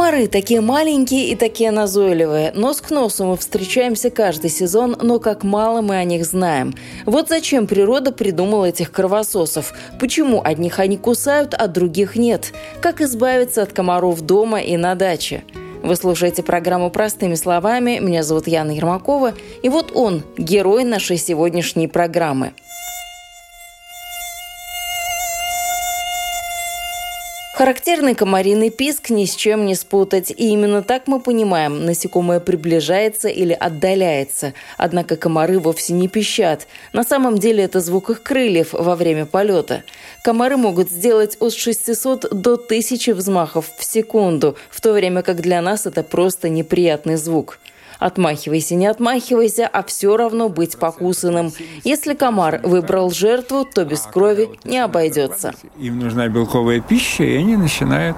Комары такие маленькие и такие назойливые. Нос к носу мы встречаемся каждый сезон, но как мало мы о них знаем. Вот зачем природа придумала этих кровососов. Почему одних они кусают, а других нет? Как избавиться от комаров дома и на даче? Вы слушаете программу «Простыми словами». Меня зовут Яна Ермакова. И вот он, герой нашей сегодняшней программы – Характерный комариный писк ни с чем не спутать. И именно так мы понимаем, насекомое приближается или отдаляется. Однако комары вовсе не пищат. На самом деле это звук их крыльев во время полета. Комары могут сделать от 600 до 1000 взмахов в секунду, в то время как для нас это просто неприятный звук. Отмахивайся, не отмахивайся, а все равно быть покусанным. Если комар выбрал жертву, то без крови не обойдется. Им нужна белковая пища, и они начинают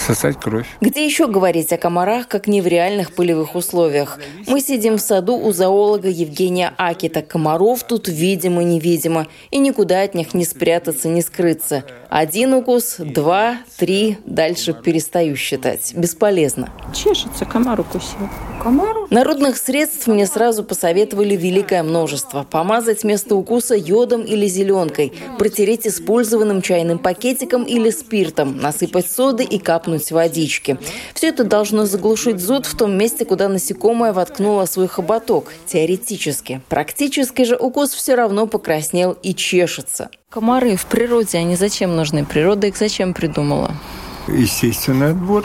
сосать кровь. Где еще говорить о комарах, как не в реальных полевых условиях? Мы сидим в саду у зоолога Евгения Акита. Комаров тут видимо-невидимо, и никуда от них не спрятаться, не скрыться. Один укус, два, три, дальше перестаю считать. Бесполезно. Чешется, комар укусил. Комару? Народных средств мне сразу посоветовали великое множество. Помазать место укуса йодом или зеленкой, протереть использованным чайным пакетиком или спиртом, насыпать соды и капнуть водички. Все это должно заглушить зуд в том месте, куда насекомое воткнуло свой хоботок. Теоретически. Практически же укус все равно покраснел и чешется. Комары в природе, они зачем нужны? Природа их зачем придумала? естественный отбор.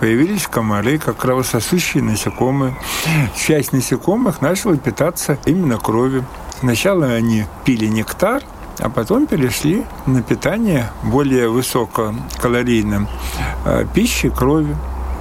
Появились комары, как кровососущие насекомые. Часть насекомых начала питаться именно кровью. Сначала они пили нектар, а потом перешли на питание более высококалорийным э, пищей кровью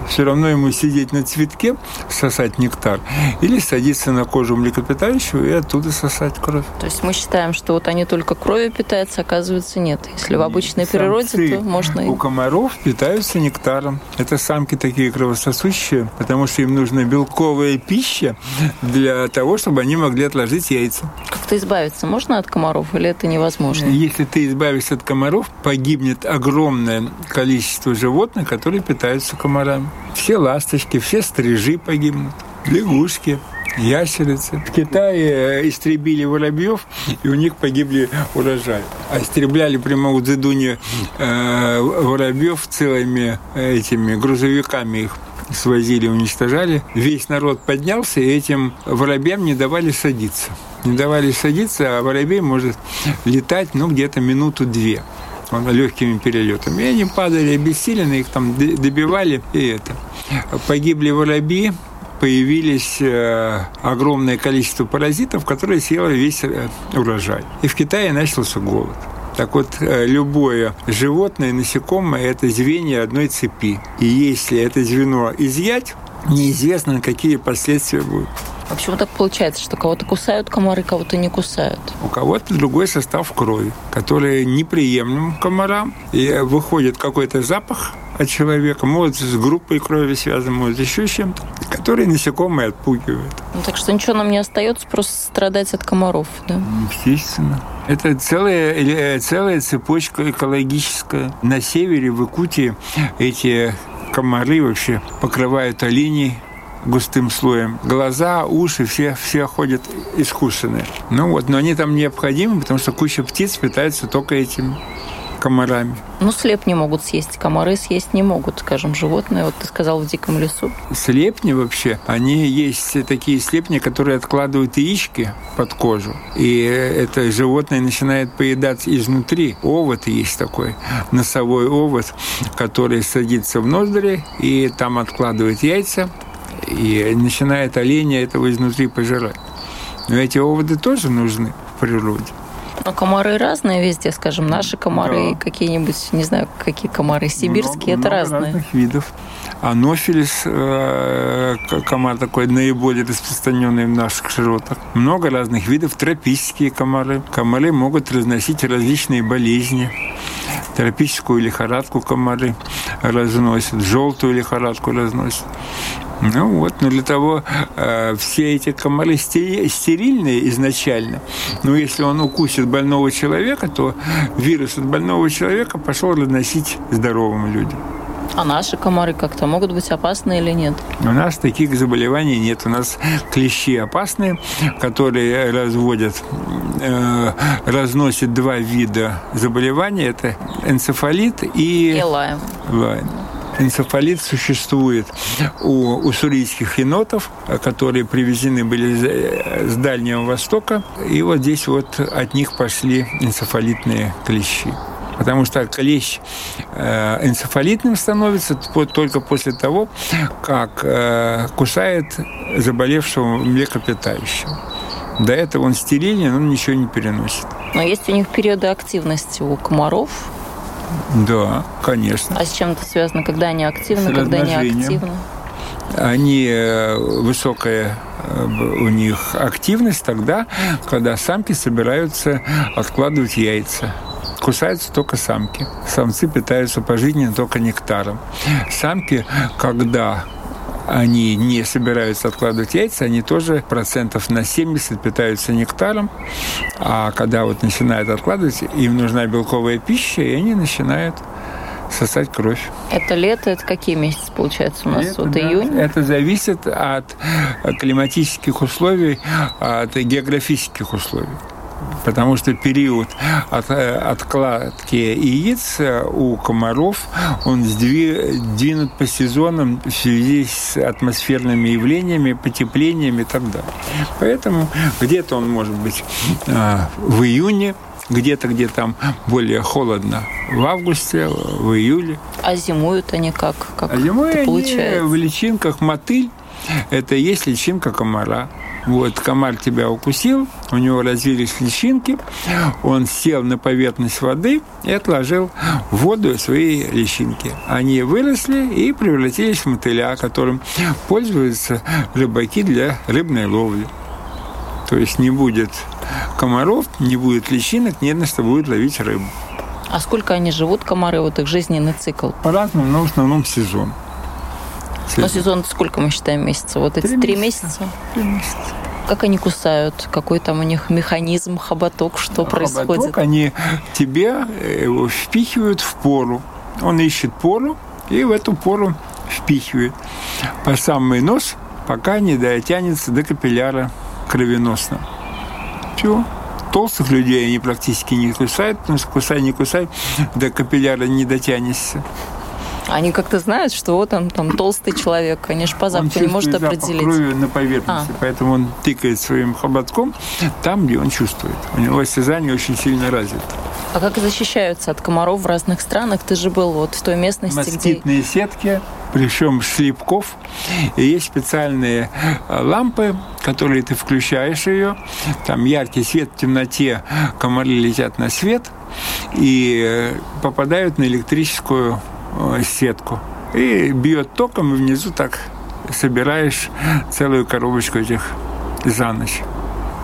все равно ему сидеть на цветке, сосать нектар, или садиться на кожу млекопитающего и оттуда сосать кровь. То есть мы считаем, что вот они только кровью питаются, оказывается, нет. Если в обычной Самцы природе, то можно... У комаров питаются нектаром. Это самки такие кровососущие, потому что им нужна белковая пища для того, чтобы они могли отложить яйца. Как-то избавиться можно от комаров или это невозможно? Если ты избавишься от комаров, погибнет огромное количество животных, которые питаются комарами. Все ласточки, все стрижи погибнут, лягушки, ящерицы. В Китае э, истребили воробьев, и у них погибли урожаи. А истребляли прямо у Дзедуни э, воробьев целыми э, этими грузовиками их свозили, уничтожали. Весь народ поднялся, и этим воробьям не давали садиться. Не давали садиться, а воробей может летать, ну, где-то минуту-две легкими перелетами. И они падали обессилены, их там добивали, и это. Погибли воробьи, появились э, огромное количество паразитов, которые съело весь э, урожай. И в Китае начался голод. Так вот, э, любое животное, насекомое – это звенья одной цепи. И если это звено изъять, неизвестно, какие последствия будут. А почему так получается, что кого-то кусают комары, кого-то не кусают? У кого-то другой состав крови, который неприемлем комарам. И выходит какой-то запах от человека, может с группой крови связан, может еще с чем-то, который насекомые отпугивают. Ну, так что ничего нам не остается, просто страдать от комаров, да? Естественно. Это целая, э, целая цепочка экологическая. На севере, в Якутии, эти комары вообще покрывают оленей густым слоем. Глаза, уши, все, все ходят искусственные. Ну вот, но они там необходимы, потому что куча птиц питается только этим комарами. Ну, слепни могут съесть, комары съесть не могут, скажем, животные. Вот ты сказал, в диком лесу. Слепни вообще, они есть такие слепни, которые откладывают яички под кожу. И это животное начинает поедать изнутри. Овод есть такой, носовой овод, который садится в ноздри и там откладывает яйца, и начинает оленя этого изнутри пожирать. Но эти оводы тоже нужны в природе. Но комары разные везде, скажем, наши комары да. какие-нибудь, не знаю, какие комары, сибирские, много, это много разные. разных видов. Анофилис, э, комар такой наиболее распространенный в наших широтах. Много разных видов, тропические комары. Комары могут разносить различные болезни. Тропическую лихорадку комары разносят, желтую лихорадку разносят. Ну вот, но для того э, все эти комары стерильные изначально. Но если он укусит больного человека, то вирус от больного человека пошел разносить здоровым людям. А наши комары как-то могут быть опасны или нет? У нас таких заболеваний нет. У нас клещи опасные, которые разводят, э, разносят два вида заболеваний. Это энцефалит и... И лайм. лайм энцефалит существует у уссурийских енотов, которые привезены были с Дальнего Востока. И вот здесь вот от них пошли энцефалитные клещи потому что клещ э, энцефалитным становится только после того, как э, кусает заболевшего млекопитающего. До этого он стерилен, он ничего не переносит. Но есть у них периоды активности у комаров? Да, конечно. А с чем это связано? Когда они активны, когда не активны? Они э, высокая у них активность тогда, когда самки собираются откладывать яйца кусаются только самки. Самцы питаются пожизненно только нектаром. Самки, когда они не собираются откладывать яйца, они тоже процентов на 70 питаются нектаром, а когда вот начинают откладывать, им нужна белковая пища, и они начинают сосать кровь. Это лето, это какие месяцы получается у нас? Лето, вот да. июнь? Это зависит от климатических условий, от географических условий потому что период от, э, откладки яиц э, у комаров, он сдвинут по сезонам в связи с атмосферными явлениями, потеплениями и так далее. Поэтому где-то он может быть э, в июне, где-то, где там более холодно в августе, в июле. А зимуют они как? как а зимуют они в личинках мотыль. Это и есть личинка комара. Вот, комар тебя укусил, у него развились личинки, он сел на поверхность воды и отложил в воду свои личинки. Они выросли и превратились в мотыля, которым пользуются рыбаки для рыбной ловли. То есть не будет комаров, не будет личинок, не на что будет ловить рыбу. А сколько они живут, комары, вот их жизненный цикл? По-разному, но в основном сезон. Но сезон сколько мы считаем месяцев? Вот эти три месяца? Три месяца. Как они кусают? Какой там у них механизм, хоботок, что хоботок, происходит? они тебе э, его впихивают в пору. Он ищет пору и в эту пору впихивает по самый нос, пока не дотянется до капилляра кровеносного. Все. Толстых людей они практически не кусают, потому что кусай, не кусай, до капилляра не дотянешься. Они как-то знают, что вот он там толстый человек, же по запаху не может определить. крови на поверхности, а. поэтому он тыкает своим хоботком там, где он чувствует. У него осязание очень сильно развито. А как защищаются от комаров в разных странах? Ты же был вот в той местности, Москитные где... сетки, причем шлепков. И есть специальные э, лампы, которые ты включаешь ее. Там яркий свет в темноте, комары летят на свет и э, попадают на электрическую сетку. И бьет током, и внизу так собираешь целую коробочку этих за ночь.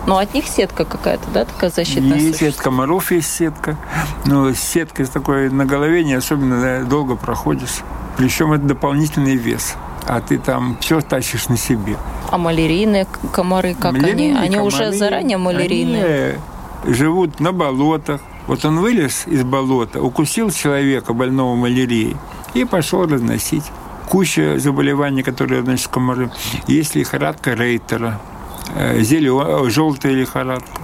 Ну, от них сетка какая-то, да, такая защитная? Есть от комаров есть сетка. Но сетка с такой на голове не особенно долго проходишь. Причем это дополнительный вес. А ты там все тащишь на себе. А малярийные комары, как малярийные они? Они комары, уже заранее малярийные? Живут на болотах, вот он вылез из болота, укусил человека, больного малярией, и пошел разносить. Куча заболеваний, которые разносят комары. Есть лихорадка Рейтера, э, зелё... желтая лихорадка.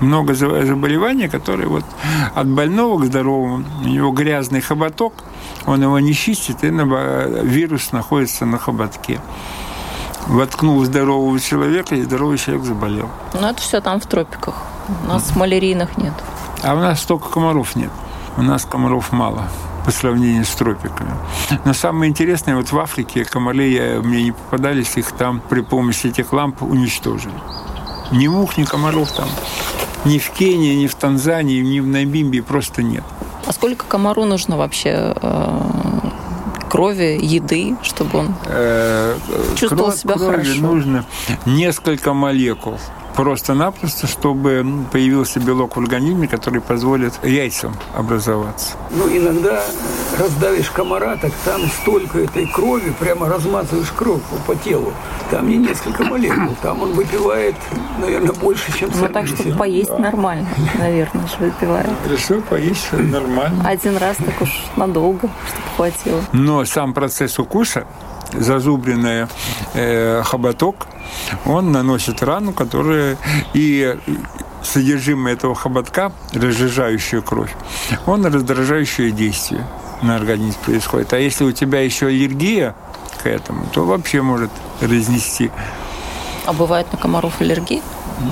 Много заболеваний, которые вот от больного к здоровому, у него грязный хоботок, он его не чистит, и вирус находится на хоботке воткнул здорового человека, и здоровый человек заболел. Ну, это все там в тропиках. У нас малярийных нет. А у нас столько комаров нет. У нас комаров мало по сравнению с тропиками. Но самое интересное, вот в Африке комары мне не попадались, их там при помощи этих ламп уничтожили. Ни мух, ни комаров там. Ни в Кении, ни в Танзании, ни в Намибии просто нет. А сколько комару нужно вообще э, крови, еды, чтобы он э, чувствовал себя крови хорошо? нужно несколько молекул просто-напросто, чтобы появился белок в организме, который позволит яйцам образоваться. Ну, иногда раздавишь комара, так там столько этой крови, прямо размазываешь кровь по телу. Там не несколько молекул, там он выпивает, наверное, больше, чем Ну, так, чтобы поесть да. нормально, наверное, же выпивает. Хорошо, поесть нормально. Один раз так уж надолго, чтобы хватило. Но сам процесс укуса зазубренный э, хоботок, он наносит рану, которая и содержимое этого хоботка, разжижающую кровь, он раздражающее действие на организм происходит. А если у тебя еще аллергия к этому, то вообще может разнести. А бывает на комаров аллергия?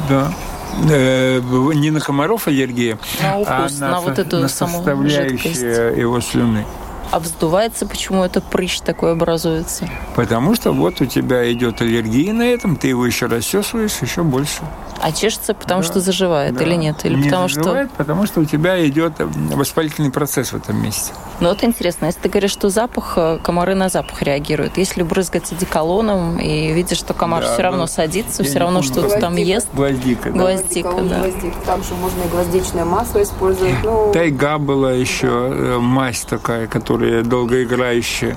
Да. Э, не на комаров аллергия, на укус, а на, на вот эту на составляющие жидкость. его слюны. А вздувается, почему это прыщ такой образуется? Потому что вот у тебя идет аллергия на этом, ты его еще рассесываешь еще больше. А чешется, потому да. что заживает да. или нет? Или Не потому заживает, что... потому что у тебя идет воспалительный процесс в этом месте. Ну вот интересно, если ты говоришь, что запах, э, комары на запах реагируют. Если брызгать одеколоном и видишь, что комар да, все равно садится, все равно что-то там ест. Гвоздика. Да. Гвоздика, да. Гвоздика. Там же можно и гвоздичное масло использовать. Ну... Тайга была еще, э, мазь такая, которая долгоиграющая.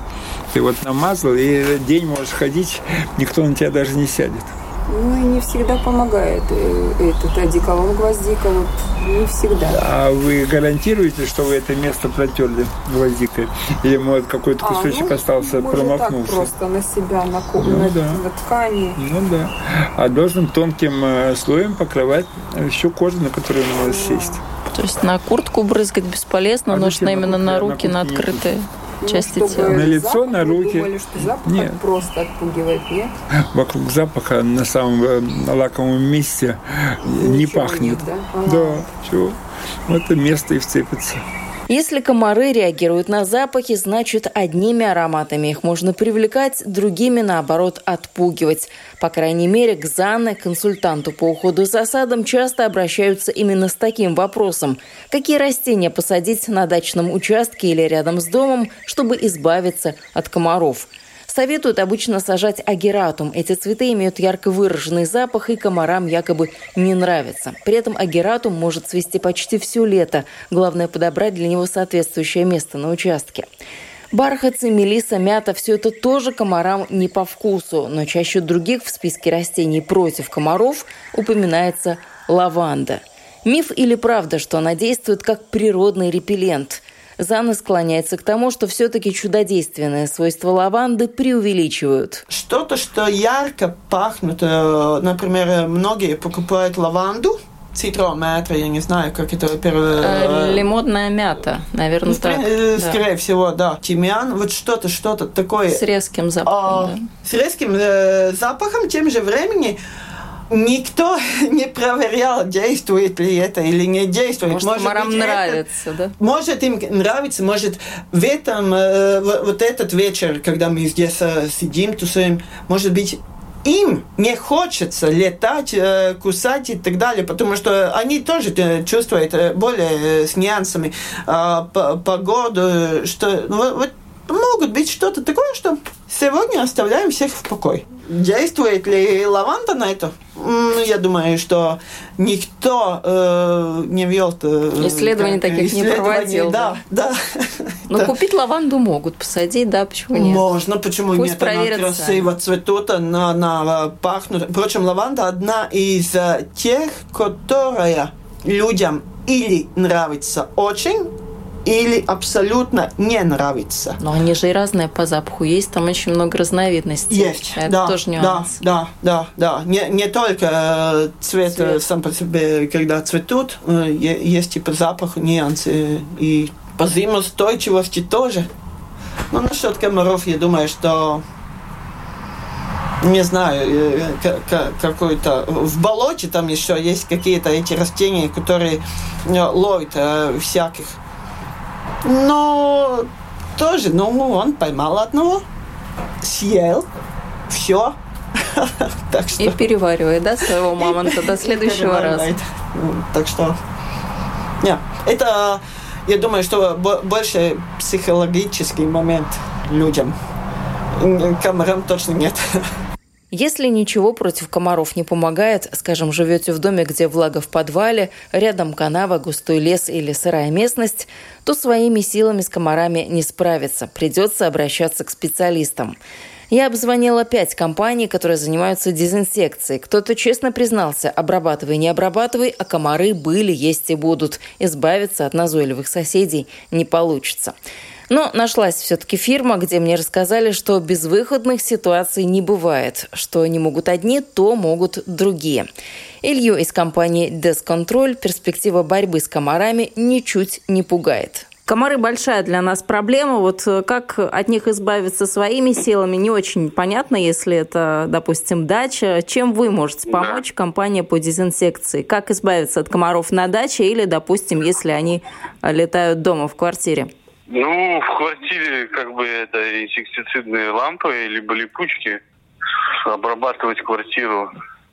Ты вот намазал, и день можешь ходить, никто на тебя даже не сядет. Ну и не всегда помогает э, этот одеколон гвоздика, вот не всегда. А вы гарантируете, что вы это место протерли гвоздикой? Или, может, какой-то кусочек а, ну, остался, промахнулся? так просто на себя, на, ну, на, да. на ткани. Ну да. А должен тонким э, слоем покрывать всю кожу, на которую он может сесть. То есть на куртку брызгать бесполезно, а нужно именно на руки, на, на открытые части ну, тела. На лицо, на руки. Думали, что запах нет. просто отпугивает, нет? Вокруг запаха на самом э, лаковом месте Ничего не пахнет. Нет, да, ага. да. В это место и вцепится. Если комары реагируют на запахи, значит, одними ароматами их можно привлекать, другими, наоборот, отпугивать. По крайней мере, к Занне, консультанту по уходу за садом, часто обращаются именно с таким вопросом. Какие растения посадить на дачном участке или рядом с домом, чтобы избавиться от комаров – Советуют обычно сажать агератум. Эти цветы имеют ярко выраженный запах и комарам якобы не нравятся. При этом агератум может цвести почти все лето. Главное подобрать для него соответствующее место на участке. Бархатцы, мелиса, мята – все это тоже комарам не по вкусу, но чаще других в списке растений против комаров упоминается лаванда. Миф или правда, что она действует как природный репеллент – Зана склоняется к тому, что все-таки чудодейственные свойства лаванды преувеличивают. Что-то, что ярко пахнет, э, например, многие покупают лаванду, цитромятра, я не знаю, как это. Э, лимонная мята, наверное, ну, так. Э, скорее всего, да. Тимьян, вот что-то, что-то такое. С резким запахом, а, да. С резким э, запахом, тем же времени никто не проверял, действует ли это или не действует. Может, может быть, нравится, это, да? Может, им нравится, может, в этом, э, вот этот вечер, когда мы здесь э, сидим, тусуем, может быть, им не хочется летать, э, кусать и так далее, потому что они тоже э, чувствуют э, более с нюансами погоду, что ну, вот могут быть что-то такое, что сегодня оставляем всех в покое. Действует ли лаванда на это? Я думаю, что никто э, не вел э, исследований как, таких исследований, не проводил. Да, да. Но да. купить лаванду могут, посадить, да, почему нет? Можно, почему Пусть нет? Она красиво цветут, она, она пахнет. Впрочем, лаванда одна из э, тех, которая людям или нравится очень, или абсолютно не нравится. Но они же и разные по запаху. Есть там очень много разновидностей. Есть, Это да, тоже нюанс. Да, да, да, да. Не, не только э, цвет, цвет сам по себе, когда цветут, э, есть типа запах, нюансы. И по зимоустойчивости тоже. Но насчет комаров, я думаю, что не знаю, э, какой-то в болоте там еще есть какие-то эти растения, которые ловят всяких но тоже, ну, он поймал одного, съел, все. так что... И переваривает, да, своего мамонта до следующего раза. Ну, так что, нет, это, я думаю, что больше психологический момент людям. Камерам точно нет. Если ничего против комаров не помогает, скажем, живете в доме, где влага в подвале, рядом канава, густой лес или сырая местность, то своими силами с комарами не справиться. Придется обращаться к специалистам. Я обзвонила пять компаний, которые занимаются дезинсекцией. Кто-то честно признался, обрабатывай, не обрабатывай, а комары были, есть и будут. Избавиться от назойливых соседей не получится. Но нашлась все-таки фирма, где мне рассказали, что безвыходных ситуаций не бывает. Что не могут одни, то могут другие. Илью из компании Descontrol перспектива борьбы с комарами ничуть не пугает. Комары большая для нас проблема. Вот э, как от них избавиться своими силами, не очень понятно, если это, допустим, дача. Чем вы можете помочь, компания по дезинсекции? Как избавиться от комаров на даче или, допустим, если они летают дома в квартире? Ну, в квартире как бы это инсектицидные лампы, либо липучки. Обрабатывать квартиру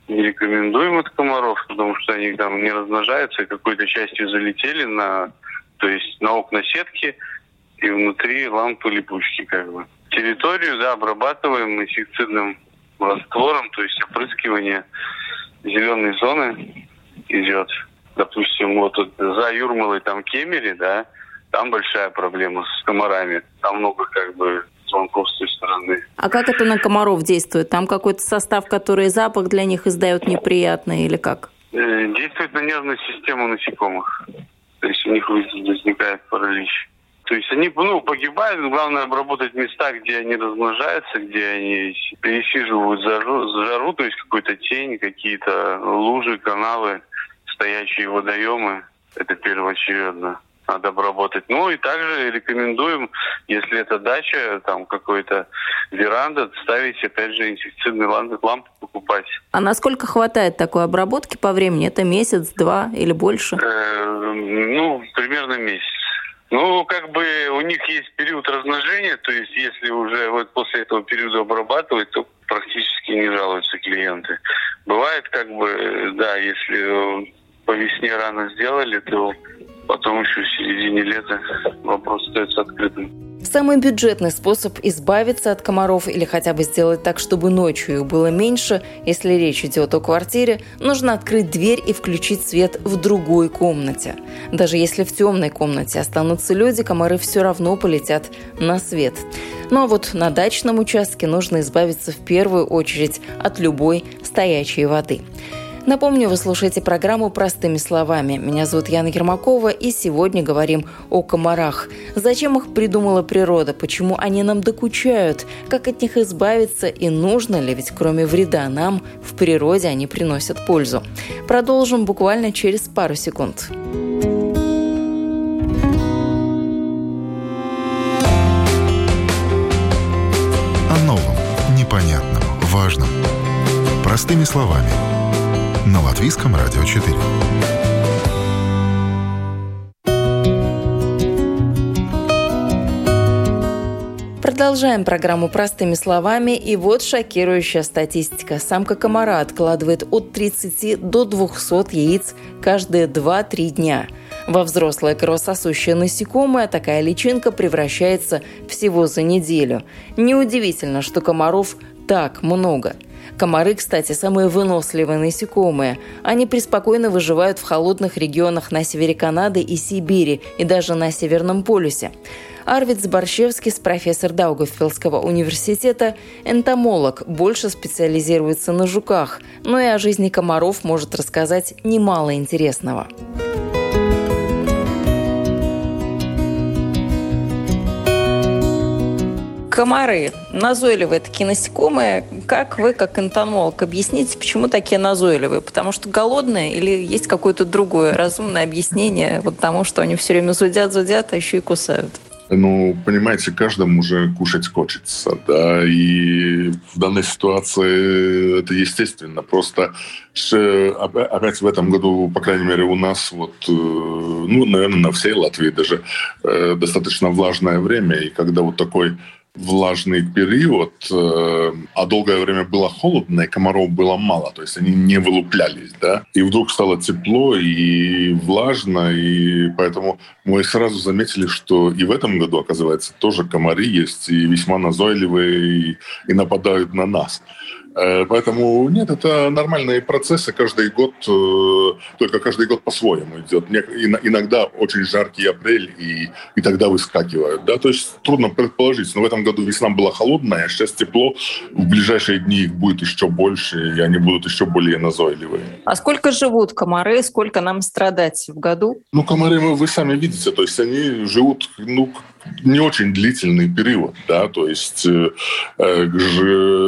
не рекомендуем от комаров, потому что они там не размножаются, какой-то частью залетели на то есть на окна сетки и внутри лампы липучки как бы. Территорию, да, обрабатываем инсектицидным раствором, то есть опрыскивание зеленой зоны идет. Допустим, вот за Юрмалой там Кемери, да, там большая проблема с комарами. Там много как бы звонков с той стороны. А как это на комаров действует? Там какой-то состав, который запах для них издает неприятный или как? Э, действует на нервную систему насекомых то есть у них возникает паралич. То есть они ну, погибают, главное обработать места, где они размножаются, где они пересиживают жару, жару то есть какую-то тень, какие-то лужи, каналы, стоящие водоемы. Это первоочередно надо обработать. Ну и также рекомендуем, если это дача, там какой-то веранда, ставить опять же инсектицидные лампы, лампы покупать. А насколько хватает такой обработки по времени? Это месяц, два или больше? Э, ну, примерно месяц. Ну, как бы у них есть период размножения, то есть если уже вот после этого периода обрабатывать, то практически не жалуются клиенты. Бывает как бы, да, если по весне рано сделали, то потом еще в середине лета вопрос остается открытым. Самый бюджетный способ избавиться от комаров или хотя бы сделать так, чтобы ночью их было меньше, если речь идет о квартире, нужно открыть дверь и включить свет в другой комнате. Даже если в темной комнате останутся люди, комары все равно полетят на свет. Ну а вот на дачном участке нужно избавиться в первую очередь от любой стоячей воды. Напомню, вы слушаете программу «Простыми словами». Меня зовут Яна Ермакова, и сегодня говорим о комарах. Зачем их придумала природа, почему они нам докучают, как от них избавиться и нужно ли, ведь кроме вреда нам, в природе они приносят пользу. Продолжим буквально через пару секунд. О новом, непонятном, важном. Простыми словами – на Латвийском радио 4. Продолжаем программу простыми словами. И вот шокирующая статистика. Самка комара откладывает от 30 до 200 яиц каждые 2-3 дня. Во взрослое кровососущее насекомое такая личинка превращается всего за неделю. Неудивительно, что комаров так много – Комары, кстати, самые выносливые насекомые. Они преспокойно выживают в холодных регионах на севере Канады и Сибири, и даже на Северном полюсе. Арвид Зборщевский, профессор Даугавпилского университета, энтомолог, больше специализируется на жуках, но и о жизни комаров может рассказать немало интересного. Комары. Назойливые такие насекомые. Как вы, как энтомолог, объясните, почему такие назойливые? Потому что голодные или есть какое-то другое разумное объяснение вот тому, что они все время зудят, зудят, а еще и кусают? Ну, понимаете, каждому уже кушать хочется, да, и в данной ситуации это естественно. Просто опять в этом году, по крайней мере, у нас вот, э, ну, наверное, на всей Латвии даже э, достаточно влажное время, и когда вот такой влажный период, э, а долгое время было холодно, и комаров было мало, то есть они не вылуплялись, да, и вдруг стало тепло и влажно, и поэтому мы сразу заметили, что и в этом году, оказывается, тоже комары есть, и весьма назойливые, и, и нападают на нас. Э, поэтому нет, это нормальные процессы. Каждый год, э, только каждый год по-своему идет. Иногда очень жаркий апрель, и, и тогда выскакивают. Да? То есть трудно предположить. Но в этом году весна была холодная, сейчас тепло. В ближайшие дни их будет еще больше, и они будут еще более назойливые. А сколько живут комары? Сколько нам страдать в году? Ну, комары вы, вы сами видите. То есть они живут ну, не очень длительный период, да, то есть э, э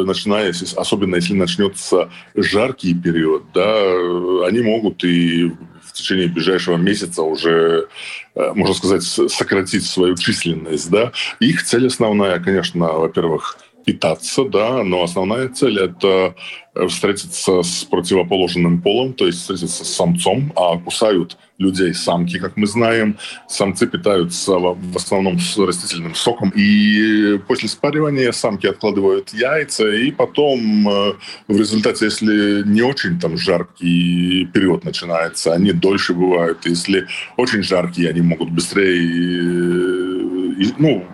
начиная, особенно если начнется жаркий период, да, они могут и в течение ближайшего месяца уже, э, можно сказать, сократить свою численность, да. Их цель основная, конечно, во-первых, питаться, да, но основная цель – это э, встретиться с противоположным полом, то есть встретиться с самцом, а кусают людей самки, как мы знаем. Самцы питаются в основном с растительным соком, и после спаривания самки откладывают яйца, и потом э, в результате, если не очень там жаркий период начинается, они дольше бывают. Если очень жаркие, они могут быстрее, э, ну,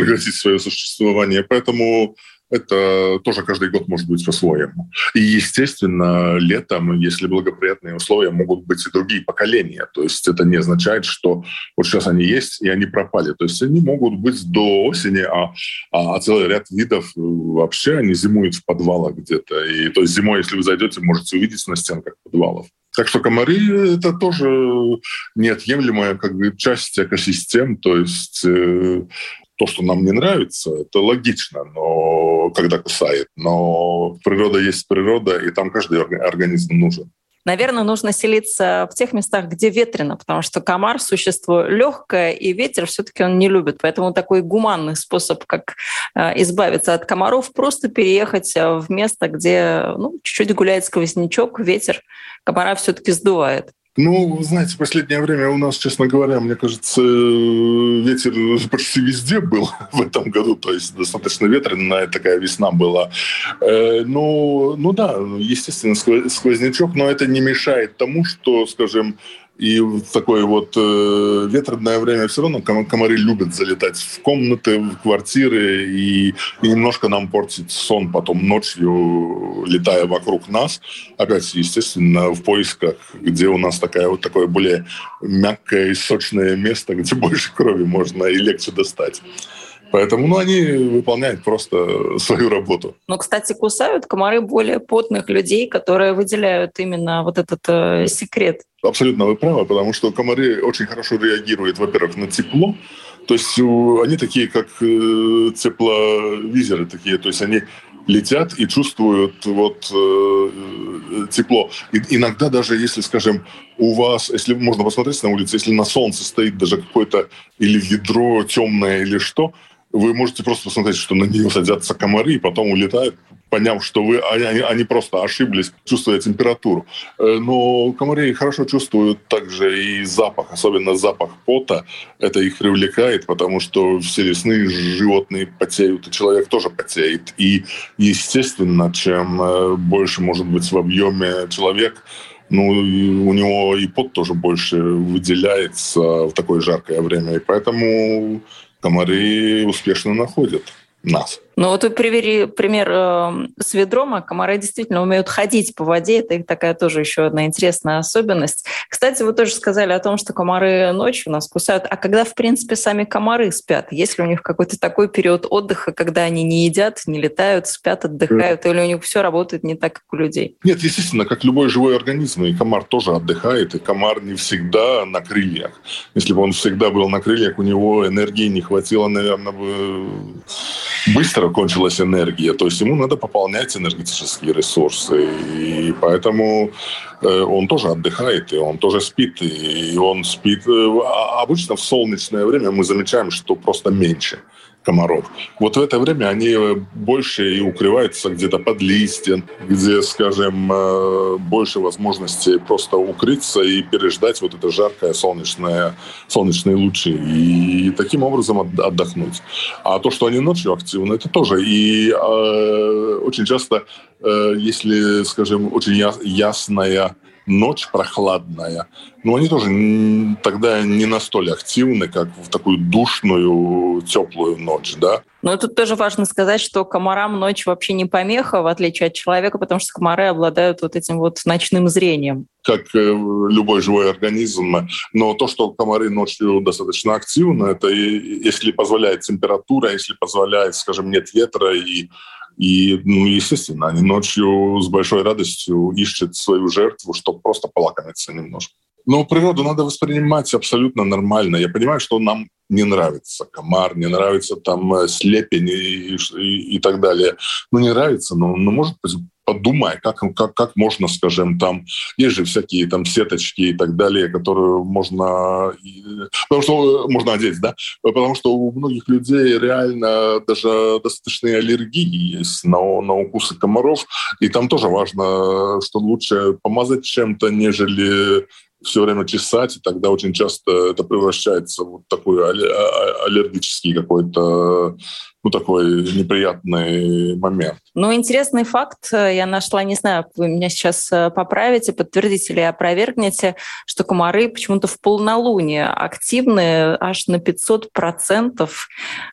прекратить свое существование. Поэтому это тоже каждый год может быть по-своему. И, естественно, летом, если благоприятные условия, могут быть и другие поколения. То есть это не означает, что вот сейчас они есть, и они пропали. То есть они могут быть до осени, а, а, а целый ряд видов вообще они зимуют в подвалах где-то. И то есть зимой, если вы зайдете, можете увидеть на стенках подвалов. Так что комары — это тоже неотъемлемая как бы, часть экосистем. То есть э, то, что нам не нравится, это логично, но когда кусает. Но природа есть природа, и там каждый организм нужен. Наверное, нужно селиться в тех местах, где ветрено, потому что комар – существо легкое, и ветер все-таки он не любит. Поэтому такой гуманный способ, как э, избавиться от комаров, просто переехать э, в место, где ну, чуть-чуть гуляет сквознячок, ветер комара все-таки сдувает. Ну, знаете, в последнее время у нас, честно говоря, мне кажется, ветер почти везде был в этом году, то есть достаточно ветреная такая весна была. Э, ну, ну да, естественно, сквознячок, но это не мешает тому, что, скажем, и в такое вот э, ветреное время все равно комары любят залетать в комнаты, в квартиры и, и немножко нам портить сон потом ночью, летая вокруг нас. Опять, естественно, в поисках, где у нас такая вот такое более мягкое и сочное место, где больше крови можно и легче достать. Поэтому ну, они выполняют просто свою работу. Но, кстати, кусают комары более потных людей, которые выделяют именно вот этот э, секрет. Абсолютно вы правы, потому что комары очень хорошо реагируют, во-первых, на тепло. То есть они такие, как э, тепловизоры такие, то есть они летят и чувствуют вот э, тепло. И иногда даже если, скажем, у вас, если можно посмотреть на улице, если на солнце стоит даже какое-то или ведро темное или что, вы можете просто посмотреть, что на нее садятся комары и потом улетают, поняв, что вы, они, они просто ошиблись, чувствуя температуру. Э, но комары хорошо чувствуют также и запах, особенно запах пота. Это их привлекает, потому что все лесные животные потеют, и человек тоже потеет. И, естественно, чем э, больше может быть в объеме человек, ну, у него и пот тоже больше выделяется в такое жаркое время. И поэтому комары успешно находят нас. Ну вот вы привели пример э, с ведрома. Комары действительно умеют ходить по воде. Это их такая тоже еще одна интересная особенность. Кстати, вы тоже сказали о том, что комары ночью нас кусают. А когда, в принципе, сами комары спят? Есть ли у них какой-то такой период отдыха, когда они не едят, не летают, спят, отдыхают? Или у них все работает не так, как у людей? Нет, естественно, как любой живой организм, и комар тоже отдыхает, и комар не всегда на крыльях. Если бы он всегда был на крыльях, у него энергии не хватило, наверное, бы быстро кончилась энергия. То есть ему надо пополнять энергетические ресурсы. И поэтому э, он тоже отдыхает, и он тоже спит. И он спит... Э, а обычно в солнечное время мы замечаем, что просто меньше комаров. Вот в это время они больше и укрываются где-то под листьем, где, скажем, э, больше возможностей просто укрыться и переждать вот это жаркое солнечное, солнечные лучи и таким образом отдохнуть. А то, что они ночью активны, это тоже. И э, очень часто, э, если, скажем, очень ясная ночь прохладная, но они тоже тогда не настолько активны, как в такую душную, теплую ночь, да. Но тут тоже важно сказать, что комарам ночь вообще не помеха, в отличие от человека, потому что комары обладают вот этим вот ночным зрением. Как э, любой живой организм. Но то, что комары ночью достаточно активны, это если позволяет температура, если позволяет, скажем, нет ветра и и, ну, естественно, они ночью с большой радостью ищут свою жертву, чтобы просто полакомиться немножко. Но природу надо воспринимать абсолютно нормально. Я понимаю, что нам не нравится комар, не нравится там э, слепень и, и, и так далее. Ну, не нравится, но, но может быть, подумай, как, как, как можно, скажем, там, есть же всякие там сеточки и так далее, которые можно, потому что можно одеть, да, потому что у многих людей реально даже достаточные аллергии есть на, на укусы комаров, и там тоже важно, что лучше помазать чем-то, нежели все время чесать, и тогда очень часто это превращается в вот такой а, аллергический какой-то ну, такой неприятный момент. Ну, интересный факт я нашла, не знаю, вы меня сейчас э, поправите, подтвердите или опровергнете, что комары почему-то в полнолуние активны аж на 500%.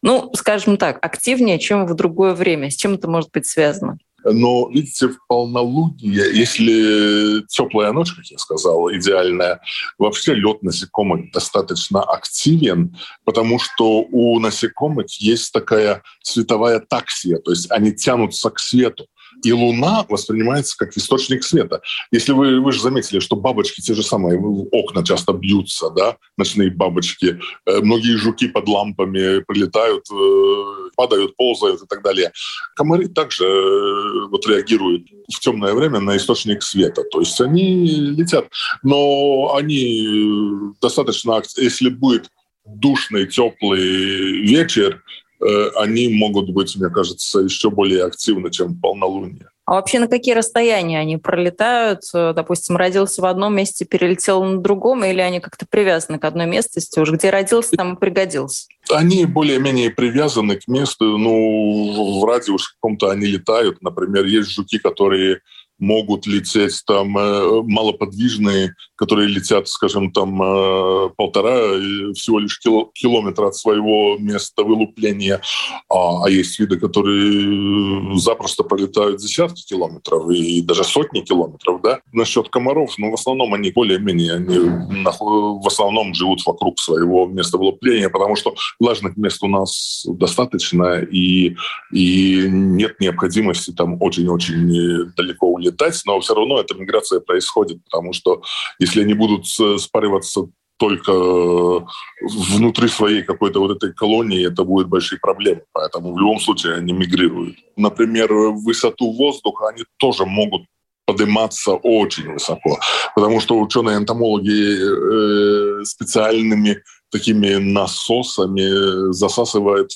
Ну, скажем так, активнее, чем в другое время. С чем это может быть связано? Но, видите, в полнолуние, если теплая ночь, как я сказал, идеальная, вообще лед насекомых достаточно активен, потому что у насекомых есть такая световая таксия, то есть они тянутся к свету. И Луна воспринимается как источник света. Если вы, вы же заметили, что бабочки те же самые, окна часто бьются, да, ночные бабочки. Э, многие жуки под лампами прилетают, э, падают, ползают и так далее. Комары также э, вот реагируют в темное время на источник света. То есть они летят. Но они достаточно, если будет душный, теплый вечер, они могут быть, мне кажется, еще более активны, чем полнолуние. А вообще на какие расстояния они пролетают? Э, допустим, родился в одном месте, перелетел на другом, или они как-то привязаны к одной местности? Уж где родился, там и пригодился? Они более-менее привязаны к месту. Ну, в радиусе каком-то они летают. Например, есть жуки, которые могут лететь там э, малоподвижные, которые летят, скажем, там э, полтора всего лишь кило, километра от своего места вылупления, а, а есть виды, которые запросто пролетают десятки километров и даже сотни километров, да. Насчет комаров, ну, в основном они более-менее, они в основном живут вокруг своего места вылупления, потому что влажных мест у нас достаточно, и, и нет необходимости там очень-очень далеко улететь летать, но все равно эта миграция происходит, потому что если они будут спариваться только внутри своей какой-то вот этой колонии, это будет большие проблемы. Поэтому в любом случае они мигрируют. Например, высоту воздуха они тоже могут подниматься очень высоко, потому что ученые-энтомологи э, специальными такими насосами засасывает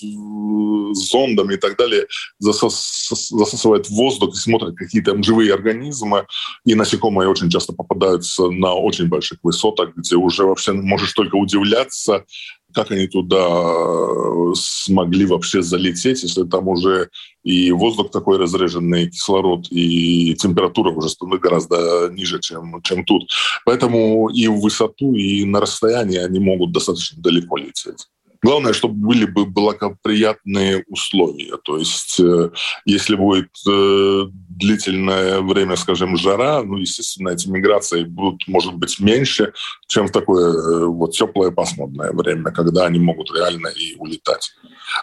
зондами и так далее, засас, засасывает воздух и смотрит какие там живые организмы. И насекомые очень часто попадаются на очень больших высотах, где уже вообще можешь только удивляться, как они туда э, смогли вообще залететь, если там уже и воздух такой разреженный, кислород, и температура уже гораздо ниже, чем, чем тут. Поэтому и в высоту, и на расстоянии они могут достаточно далеко лететь. Главное, чтобы были бы благоприятные условия. То есть, э, если будет э, длительное время, скажем, жара, ну, естественно, эти миграции будут, может быть, меньше, чем в такое э, вот теплое пасмурное время, когда они могут реально и улетать.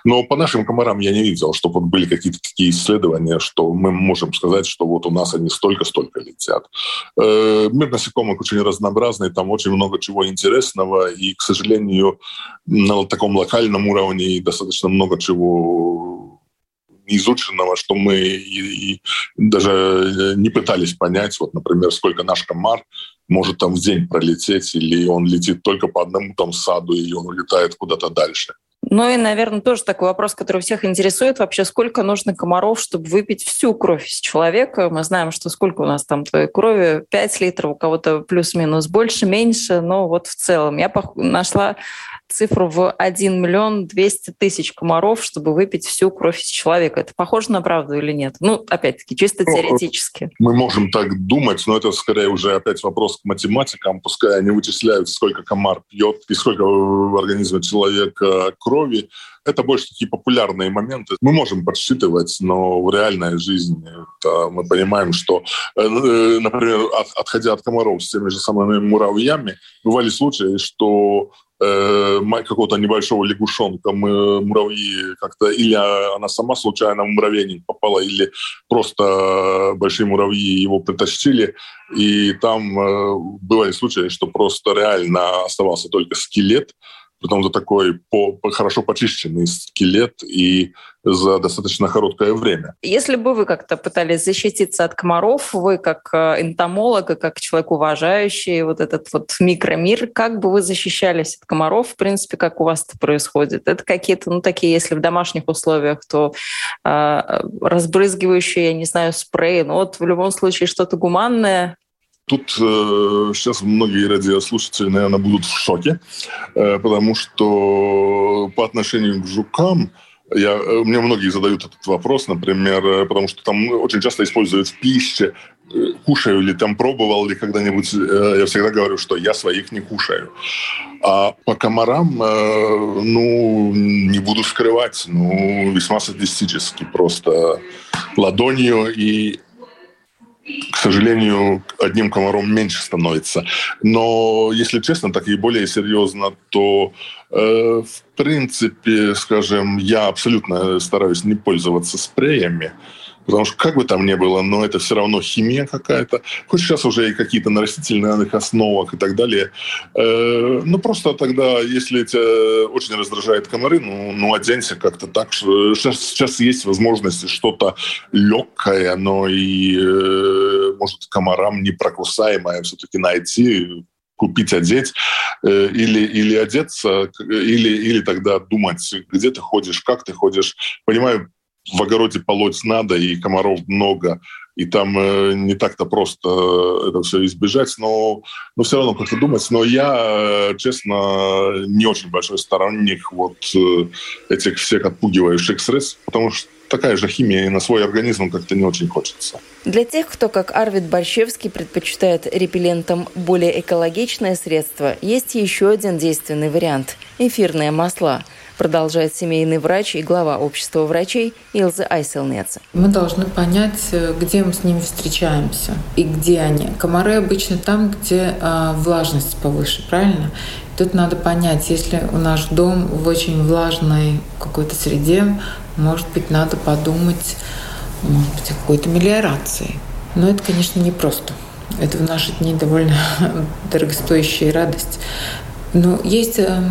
Но по нашим комарам я не видел, чтобы были какие-то такие исследования, что мы можем сказать, что вот у нас они столько-столько летят. Мир насекомых очень разнообразный, там очень много чего интересного, и, к сожалению, на таком локальном уровне достаточно много чего изученного, что мы и, и даже не пытались понять, вот, например, сколько наш комар может там в день пролететь, или он летит только по одному там саду, или он улетает куда-то дальше. Ну и, наверное, тоже такой вопрос, который всех интересует. Вообще, сколько нужно комаров, чтобы выпить всю кровь из человека? Мы знаем, что сколько у нас там твоей крови? 5 литров, у кого-то плюс-минус больше, меньше. Но вот в целом я нашла цифру в 1 миллион 200 тысяч комаров, чтобы выпить всю кровь из человека. Это похоже на правду или нет? Ну, опять-таки, чисто ну, теоретически. Мы можем так думать, но это скорее уже опять вопрос к математикам. Пускай они вычисляют, сколько комар пьет и сколько в организме человека крови это больше такие популярные моменты. Мы можем подсчитывать, но в реальной жизни мы понимаем, что, э, э, например, отходя от комаров с теми же самыми муравьями, бывали случаи, что э, какого-то небольшого лягушонка мы муравьи как-то или она сама случайно в муравейник попала, или просто большие муравьи его притащили, и там э, бывали случаи, что просто реально оставался только скелет, Потом это такой по, по, хорошо почищенный скелет и за достаточно короткое время. Если бы вы как-то пытались защититься от комаров, вы как э, энтомолог и как человек уважающий вот этот вот микромир, как бы вы защищались от комаров, в принципе, как у вас это происходит? Это какие-то, ну, такие, если в домашних условиях, то э, разбрызгивающие, я не знаю, спреи, но вот в любом случае что-то гуманное, Тут э, сейчас многие радиослушатели, наверное, будут в шоке, э, потому что по отношению к жукам я, э, мне многие задают этот вопрос, например, э, потому что там очень часто используют в пище, э, кушаю ли, там пробовал ли когда-нибудь, я всегда говорю, что я своих не кушаю. А по комарам, ну, не буду скрывать, ну, весьма садистически, просто ладонью и к сожалению, одним комаром меньше становится. Но, если честно, так и более серьезно, то, э, в принципе, скажем, я абсолютно стараюсь не пользоваться спреями. Потому что как бы там ни было, но это все равно химия какая-то. Хоть сейчас уже и какие-то на растительных основах и так далее. Э, ну, просто тогда, если тебя очень раздражает комары, ну, ну оденься как-то так. Сейчас, сейчас есть возможности что-то легкое, но и, э, может, комарам непрокусаемое все-таки найти, купить, одеть, э, или, или одеться, или, или тогда думать, где ты ходишь, как ты ходишь. Понимаю, в огороде полоть надо, и комаров много, и там э, не так-то просто э, это все избежать, но, но все равно как-то думать. Но я, э, честно, не очень большой сторонник вот э, этих всех отпугивающих средств, потому что такая же химия и на свой организм как-то не очень хочется. Для тех, кто, как Арвид Борщевский, предпочитает репеллентам более экологичное средство, есть еще один действенный вариант – эфирные масла – продолжает семейный врач и глава общества врачей Илза Айселнец. Мы должны понять, где мы с ними встречаемся и где они. Комары обычно там, где э, влажность повыше, правильно? Тут надо понять, если у наш дом в очень влажной какой-то среде, может быть, надо подумать, может быть, о какой-то мелиорации. Но это, конечно, непросто. Это в наши дни довольно дорогостоящая радость. Ну, есть э,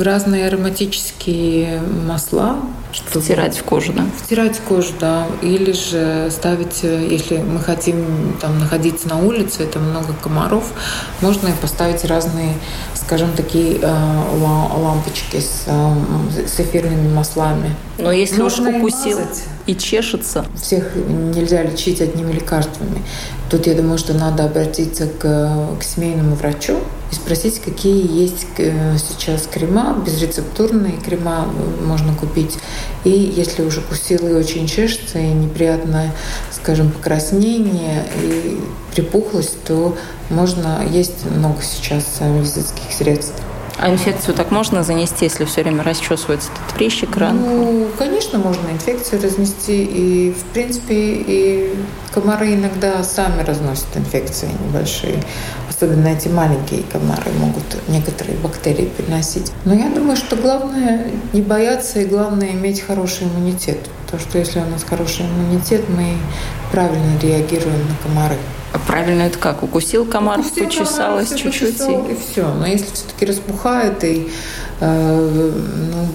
разные ароматические масла. Чтобы втирать в кожу, да? Втирать в кожу, да. Или же ставить, э, если мы хотим там находиться на улице, это много комаров, можно поставить разные, скажем, такие э, лампочки с, с эфирными маслами. Но если можно уж укусил и чешется. Всех нельзя лечить одними лекарствами. Тут я думаю, что надо обратиться к, к семейному врачу и спросить, какие есть э, сейчас крема, безрецептурные крема можно купить. И если уже кусил и очень чешется, и неприятное, скажем, покраснение и припухлость, то можно есть много сейчас медицинских средств. А инфекцию так можно занести, если все время расчесывается этот прыщик, ран? Ну, конечно, можно инфекцию разнести. И, в принципе, и комары иногда сами разносят инфекции небольшие. Особенно эти маленькие комары могут некоторые бактерии переносить. Но я думаю, что главное не бояться и главное иметь хороший иммунитет. Потому что если у нас хороший иммунитет, мы правильно реагируем на комары. А правильно это как? Укусил комар, Укусил почесалось чуть-чуть? И... и все. Но если все-таки распухает и э,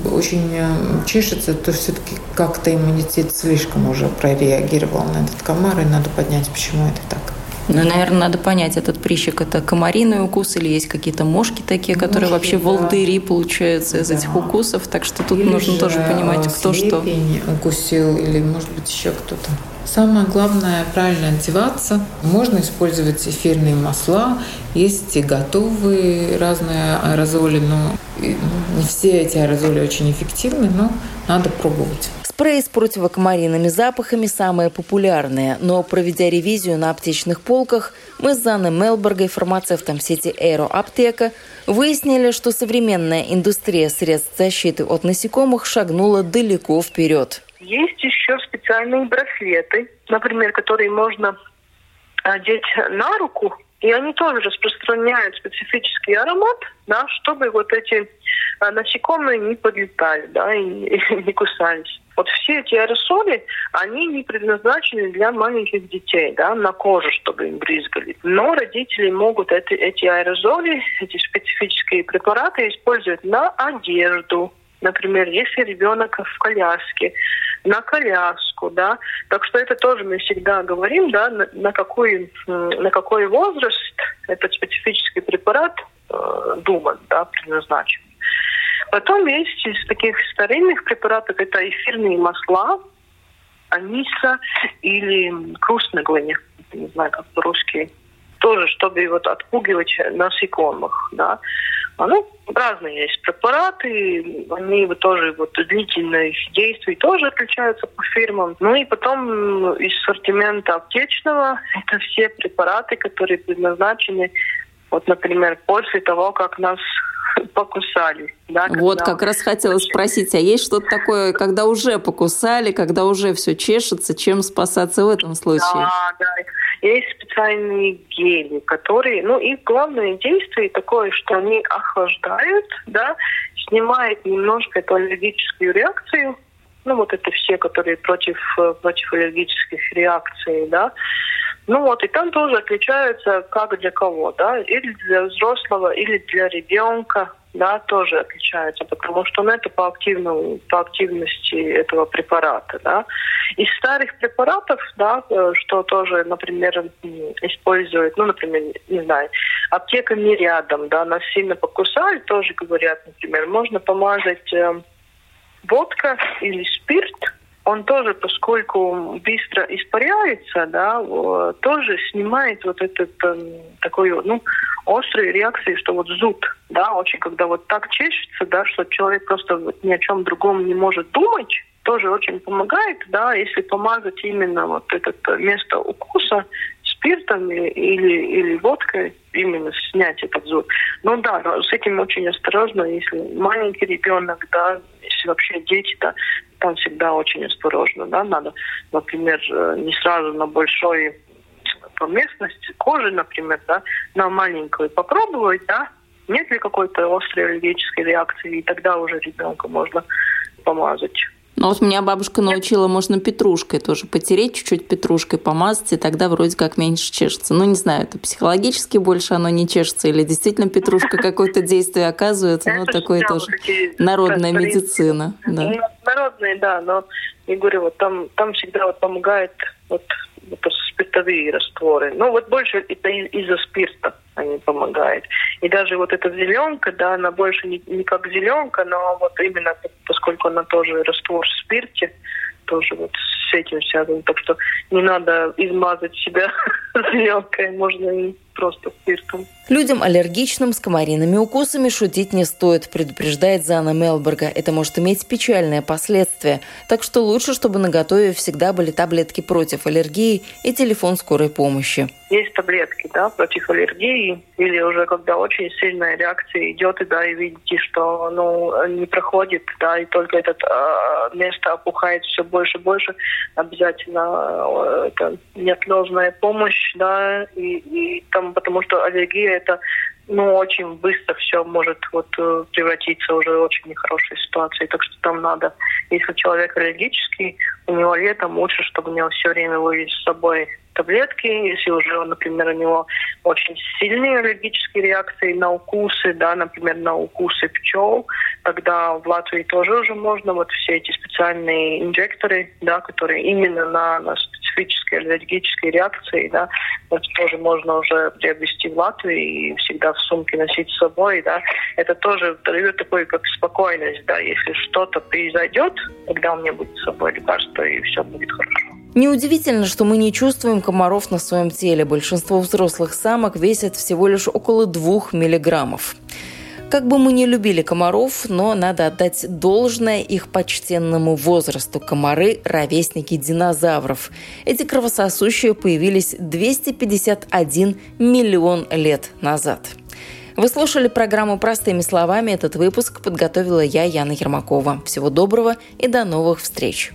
ну, очень э, чешется, то все-таки как-то иммунитет слишком уже прореагировал на этот комар, и надо поднять, почему это так. Ну, наверное, надо понять, этот прыщик – это комариный укус или есть какие-то мошки такие, которые мошки, вообще да. волдыри получаются из да. этих укусов. Так что тут или нужно тоже понимать, кто что. укусил или, может быть, еще кто-то. Самое главное – правильно одеваться. Можно использовать эфирные масла. Есть и готовые разные аэрозоли, но не все эти аэрозоли очень эффективны, но надо пробовать. Спреи с противокомаринными запахами самые популярные, но проведя ревизию на аптечных полках, мы с Занной Мелбергой, фармацевтом сети Эйро Аптека, выяснили, что современная индустрия средств защиты от насекомых шагнула далеко вперед. Есть еще специальные браслеты, например, которые можно одеть на руку, и они тоже распространяют специфический аромат, да, чтобы вот эти а, насекомые не подлетали, да, и, и не кусались. Вот все эти аэросоли, они не предназначены для маленьких детей, да, на кожу, чтобы им брызгали. Но родители могут эти, эти аэрозоли, эти специфические препараты использовать на одежду, Например, если ребенок в коляске, на коляску, да. Так что это тоже мы всегда говорим, да, на, на какой на какой возраст этот специфический препарат э, думан, да, предназначен. Потом есть из таких старинных препаратов это эфирные масла, аниса или крустноглыни, не знаю, как по-русски, тоже, чтобы вот отпугивать насекомых, да. А, ну, разные есть препараты, они вот тоже вот длительность действий тоже отличаются по фирмам. Ну и потом из ассортимента аптечного это все препараты, которые предназначены, вот, например, после того, как нас покусали. Да, вот как раз хотела спросить, а есть что-то такое, когда уже покусали, когда уже все чешется, чем спасаться в этом случае? Да, да. Есть специальные гели, которые, ну, их главное действие такое, что они охлаждают, да, снимают немножко эту аллергическую реакцию, ну, вот это все, которые против, против аллергических реакций, да, ну вот, и там тоже отличаются как для кого, да, или для взрослого, или для ребенка, да, тоже отличаются, потому что ну, это по, активному, по активности этого препарата, да. Из старых препаратов, да, э, что тоже, например, используют, ну, например, не знаю, аптека не рядом, да, нас сильно покусали, тоже говорят, например, можно помазать э, водка или спирт, он тоже, поскольку быстро испаряется, да, тоже снимает вот этот э, такой, ну, острые реакции, что вот зуд, да, очень, когда вот так чешется, да, что человек просто ни о чем другом не может думать, тоже очень помогает, да, если помазать именно вот это место укуса спиртом или, или водкой, именно снять этот зуд. Ну да, с этим очень осторожно, если маленький ребенок, да, если вообще дети, да, там всегда очень осторожно, да, надо, например, э, не сразу на большой по кожи, например, да, на маленькую попробовать, да, нет ли какой-то острой аллергической реакции, и тогда уже ребенка можно помазать. Ну вот меня бабушка научила, можно петрушкой тоже потереть чуть-чуть петрушкой, помазать, и тогда вроде как меньше чешется. Ну, не знаю, это психологически больше оно не чешется, или действительно петрушка какое-то действие оказывает, ну, такое тоже народная медицина. Народные, да, но я говорю, вот там, там всегда вот помогает вот, вот спиртовые растворы. Ну, вот больше это из-за спирта они помогают. И даже вот эта зеленка, да, она больше не, не как зеленка, но вот именно поскольку она тоже раствор в спирте, тоже вот с этим связано. Так что не надо измазать себя зеленкой, можно и просто спиртом. Людям аллергичным с комариными укусами шутить не стоит, предупреждает Зана Мелберга. Это может иметь печальные последствия. Так что лучше, чтобы на готове всегда были таблетки против аллергии и телефон скорой помощи. Есть таблетки да, против аллергии, или уже когда очень сильная реакция идет, и, да, и видите, что ну, не проходит, да, и только это э, место опухает все больше и больше, обязательно э, это неотложная помощь, да, и, и там этом, потому что аллергия это ну, очень быстро все может вот э, превратиться уже в очень нехорошей ситуации. Так что там надо, если человек аллергический, у него летом лучше, чтобы у него все время были с собой таблетки, если уже, например, у него очень сильные аллергические реакции на укусы, да, например, на укусы пчел, тогда в Латвии тоже уже можно вот все эти специальные инжекторы, да, которые именно на, на специфические аллергические реакции, да, это тоже можно уже приобрести в Латвии и всегда в сумке носить с собой, да. Это тоже дает такой как спокойность, да, если что-то произойдет, тогда у меня будет с собой лекарство и все будет хорошо. Неудивительно, что мы не чувствуем комаров на своем теле. Большинство взрослых самок весят всего лишь около 2 миллиграммов. Как бы мы ни любили комаров, но надо отдать должное их почтенному возрасту. Комары – ровесники динозавров. Эти кровососущие появились 251 миллион лет назад. Вы слушали программу «Простыми словами». Этот выпуск подготовила я, Яна Ермакова. Всего доброго и до новых встреч!